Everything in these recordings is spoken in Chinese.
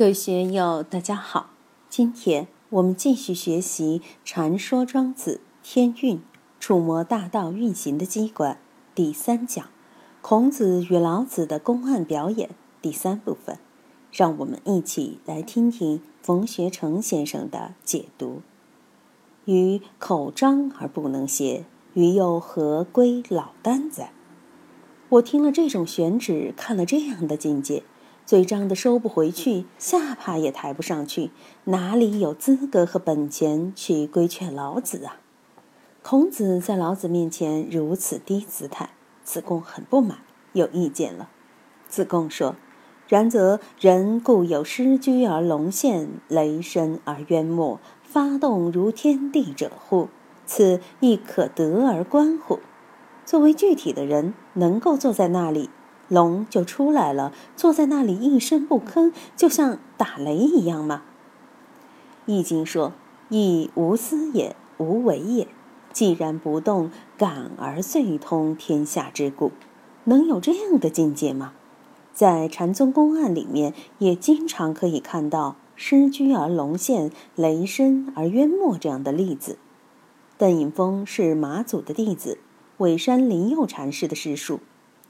各位学友，大家好。今天我们继续学习《传说庄子天运触摸大道运行的机关》第三讲——孔子与老子的公案表演第三部分。让我们一起来听听冯学成先生的解读：“于口张而不能谐，于又何归老丹哉？”我听了这种选旨，看了这样的境界。嘴张的收不回去，下巴也抬不上去，哪里有资格和本钱去规劝老子啊？孔子在老子面前如此低姿态，子贡很不满，有意见了。子贡说：“然则人固有失居而龙现，雷声而渊没，发动如天地者乎？此亦可得而观乎？作为具体的人，能够坐在那里。”龙就出来了，坐在那里一声不吭，就像打雷一样吗？《易经》说：“亦无思也，无为也。既然不动，感而遂通天下之故。”能有这样的境界吗？在禅宗公案里面，也经常可以看到“失居而龙现，雷声而渊没”这样的例子。邓颖峰是马祖的弟子，尾山林佑禅师的师叔。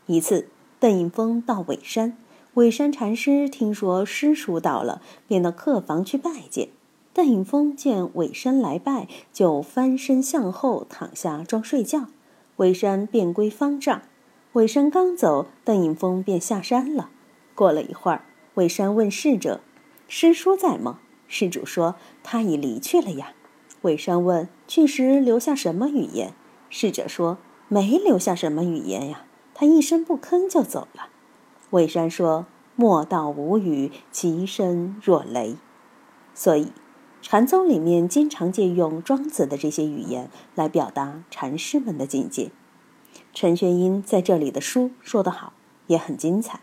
一次。邓颖峰到尾山，尾山禅师听说师叔到了，便到客房去拜见。邓颖峰见尾山来拜，就翻身向后躺下装睡觉。尾山便归方丈。尾山刚走，邓颖峰便下山了。过了一会儿，尾山问侍者：“师叔在吗？”施主说：“他已离去了呀。”尾山问：“去时留下什么语言？”侍者说：“没留下什么语言呀。”他一声不吭就走了。魏山说：“莫道无语，其声若雷。”所以，禅宗里面经常借用庄子的这些语言来表达禅师们的境界。陈玄英在这里的书说得好，也很精彩。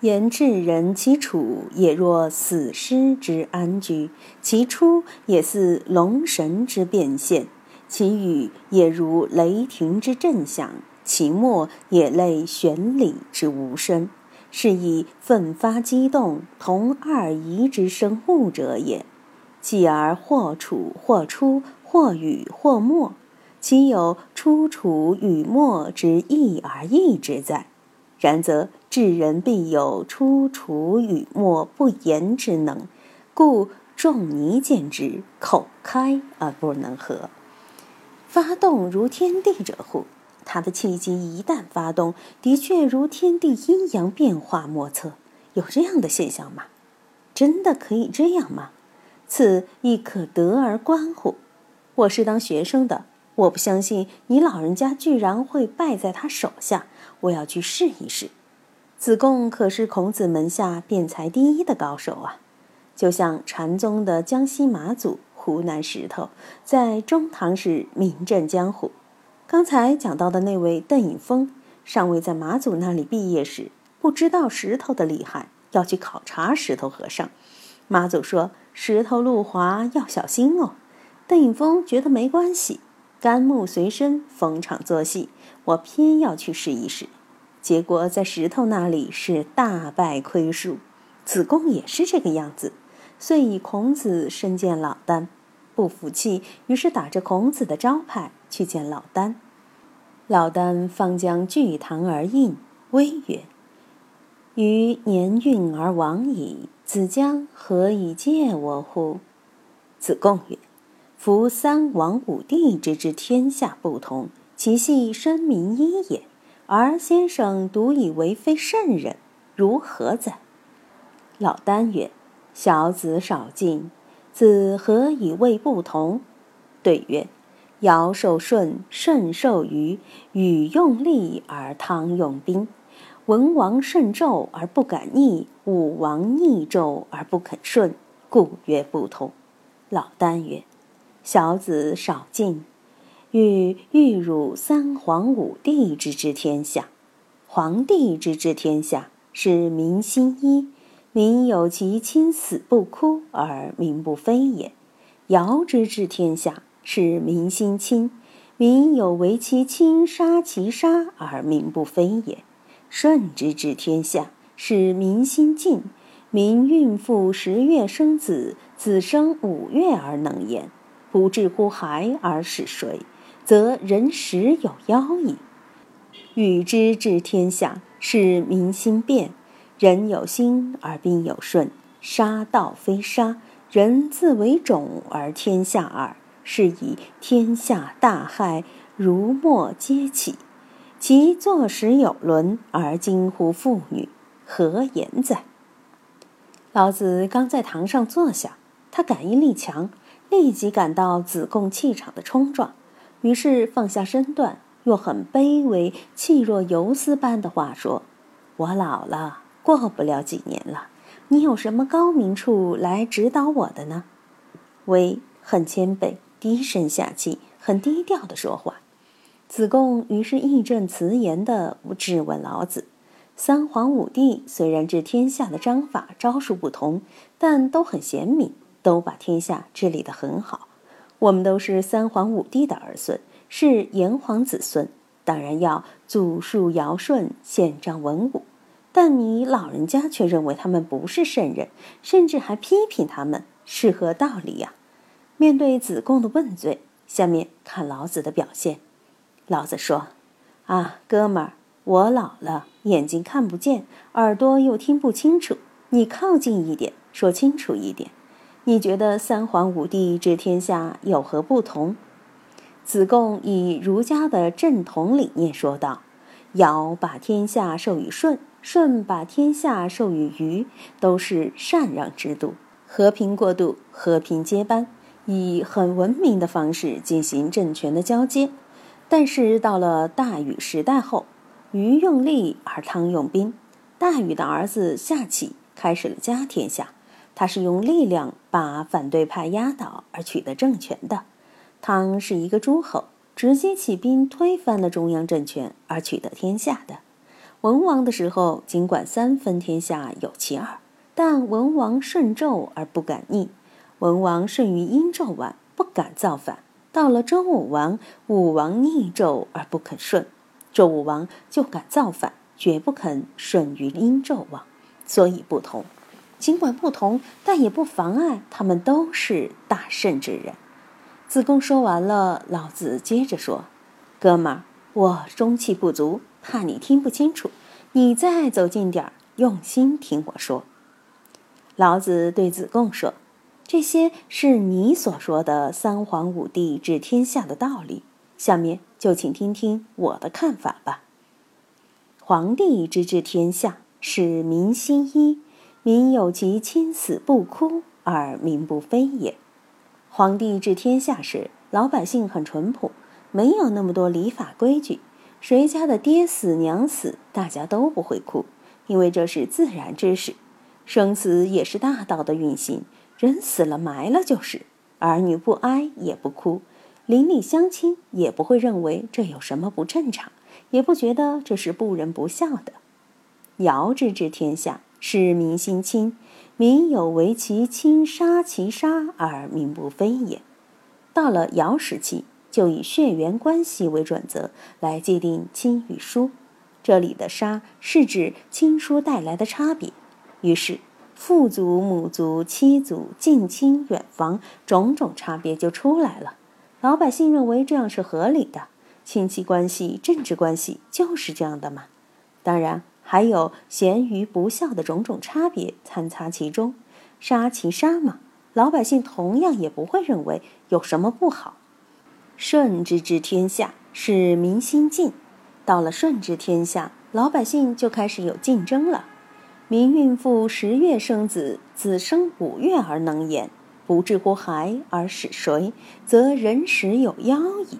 言至人其处也若死尸之安居，其出也似龙神之变现，其语也如雷霆之震响。其末也类玄理之无声，是以奋发激动，同二仪之生物者也。继而或处或出，或与或默，其有出处与末之异而异之在？然则智人必有出处与末不言之能，故仲尼见之，口开而不能合，发动如天地者乎？他的气机一旦发动，的确如天地阴阳变化莫测。有这样的现象吗？真的可以这样吗？此亦可得而观乎？我是当学生的，我不相信你老人家居然会败在他手下。我要去试一试。子贡可是孔子门下辩才第一的高手啊！就像禅宗的江西马祖、湖南石头，在中唐时名震江湖。刚才讲到的那位邓颖峰，尚未在马祖那里毕业时，不知道石头的厉害，要去考察石头和尚。马祖说：“石头路滑，要小心哦。”邓颖峰觉得没关系，甘木随身，逢场作戏。我偏要去试一试，结果在石头那里是大败亏输。子贡也是这个样子，遂以孔子身见老聃。不服气，于是打着孔子的招牌去见老聃。老聃方将聚堂而应，微曰：“余年运而亡矣，子将何以戒我乎？”子贡曰：“夫三王五帝之治天下不同，其系生民一也。而先生独以为非圣人，如何哉？”老聃曰：“小子少进。”子何以谓不同？对曰：尧受舜，舜受禹，禹用力而汤用兵；文王慎纣而不敢逆，武王逆纣而不肯顺，故曰不同。老聃曰：小子少进。欲欲汝三皇五帝之治天下，皇帝之治天下，是民心一。民有其亲死不哭而民不非也。尧之治天下，是民心亲；民有为其亲杀其杀而民不非也。舜之治天下，是民心敬；民孕妇十月生子，子生五月而能言，不至乎孩而使谁？则人实有妖矣。禹之治天下，是民心变。人有心而兵有顺，杀道非杀，人自为种而天下耳。是以天下大害，如莫皆起。其坐时有伦，而惊乎妇女，何言哉？老子刚在堂上坐下，他感应力强，立即感到子贡气场的冲撞，于是放下身段，用很卑微、气若游丝般的话说：“我老了，过不了几年了，你有什么高明处来指导我的呢？”微很谦卑。低声下气，很低调的说话。子贡于是义正辞严的质问老子：“三皇五帝虽然治天下的章法招数不同，但都很贤明，都把天下治理得很好。我们都是三皇五帝的儿孙，是炎黄子孙，当然要祖述尧舜，宪章文武。但你老人家却认为他们不是圣人，甚至还批评他们，是何道理呀？”面对子贡的问罪，下面看老子的表现。老子说：“啊，哥们儿，我老了，眼睛看不见，耳朵又听不清楚。你靠近一点，说清楚一点。你觉得三皇五帝治天下有何不同？”子贡以儒家的正统理念说道：“尧把天下授予舜，舜把天下授予禹，都是禅让制度，和平过渡，和平接班。”以很文明的方式进行政权的交接，但是到了大禹时代后，禹用力而汤用兵，大禹的儿子夏启开始了家天下，他是用力量把反对派压倒而取得政权的。汤是一个诸侯，直接起兵推翻了中央政权而取得天下的。文王的时候，尽管三分天下有其二，但文王顺纣而不敢逆。文王顺于殷纣王，不敢造反；到了周武王，武王逆纣而不肯顺，周武王就敢造反，绝不肯顺于殷纣王。所以不同，尽管不同，但也不妨碍他们都是大圣之人。子贡说完了，老子接着说：“哥们儿，我中气不足，怕你听不清楚，你再走近点儿，用心听我说。”老子对子贡说。这些是你所说的三皇五帝治天下的道理，下面就请听听我的看法吧。皇帝之治天下，使民心一，民有其亲死不哭，而民不非也。皇帝治天下时，老百姓很淳朴，没有那么多礼法规矩，谁家的爹死娘死，大家都不会哭，因为这是自然之事，生死也是大道的运行。人死了埋了就是，儿女不哀也不哭，邻里乡亲也不会认为这有什么不正常，也不觉得这是不仁不孝的。尧之治天下，是民心亲，民有为其亲杀其杀而民不非也。到了尧时期，就以血缘关系为准则来界定亲与疏，这里的杀是指亲疏带来的差别，于是。父祖、母族、妻族、近亲、远房，种种差别就出来了。老百姓认为这样是合理的，亲戚关系、政治关系就是这样的嘛。当然，还有贤愚不孝的种种差别参差其中，杀其杀嘛，老百姓同样也不会认为有什么不好。顺之治天下，是民心静。到了顺治天下，老百姓就开始有竞争了。民孕妇十月生子，子生五月而能言，不治乎孩而使谁？则人实有妖矣。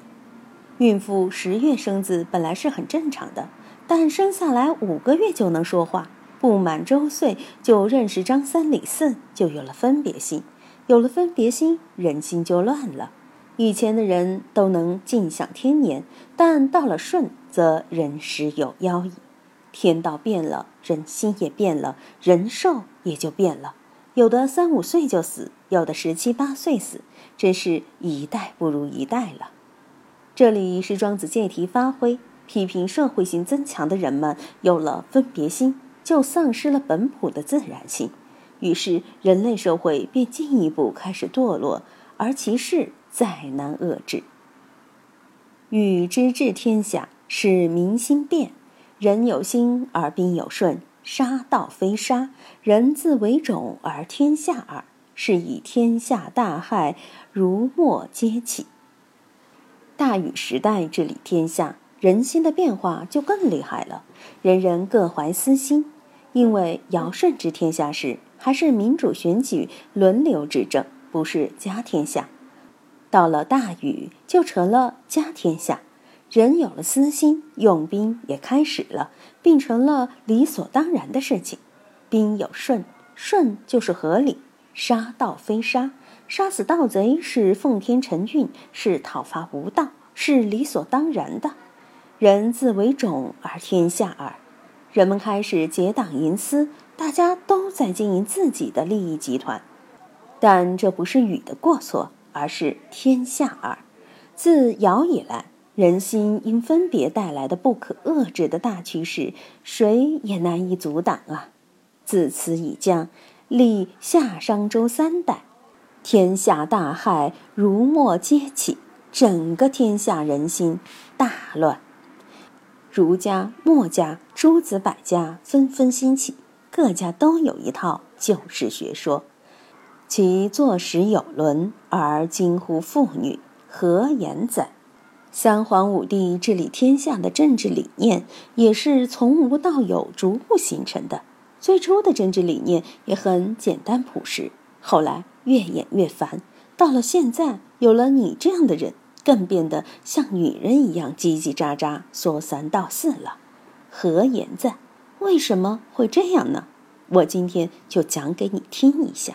孕妇十月生子本来是很正常的，但生下来五个月就能说话，不满周岁就认识张三李四，就有了分别心。有了分别心，人心就乱了。以前的人都能尽享天年，但到了舜，则人时有妖矣。天道变了，人心也变了，人寿也就变了。有的三五岁就死，有的十七八岁死，真是一代不如一代了。这里是庄子借题发挥，批评社会性增强的人们有了分别心，就丧失了本朴的自然性。于是人类社会便进一步开始堕落，而其势再难遏制。禹之治天下，使民心变。人有心而兵有顺，杀道非杀，人自为种而天下耳。是以天下大害，如墨皆起。大禹时代治理天下，人心的变化就更厉害了。人人各怀私心，因为尧舜治天下时还是民主选举、轮流执政，不是家天下。到了大禹，就成了家天下。人有了私心，用兵也开始了，并成了理所当然的事情。兵有顺，顺就是合理；杀盗非杀，杀死盗贼是奉天承运，是讨伐无道，是理所当然的。人自为种而天下耳。人们开始结党营私，大家都在经营自己的利益集团。但这不是禹的过错，而是天下耳。自尧以来。人心因分别带来的不可遏制的大趋势，谁也难以阻挡啊！自此以降，历夏商周三代，天下大害如墨皆起，整个天下人心大乱。儒家、墨家、诸子百家纷纷兴起，各家都有一套救世学说，其坐实有伦而惊乎妇女，何言哉？三皇五帝治理天下的政治理念，也是从无到有逐步形成的。最初的政治理念也很简单朴实，后来越演越繁，到了现在，有了你这样的人，更变得像女人一样叽叽喳喳，说三道四了。何言哉？为什么会这样呢？我今天就讲给你听一下。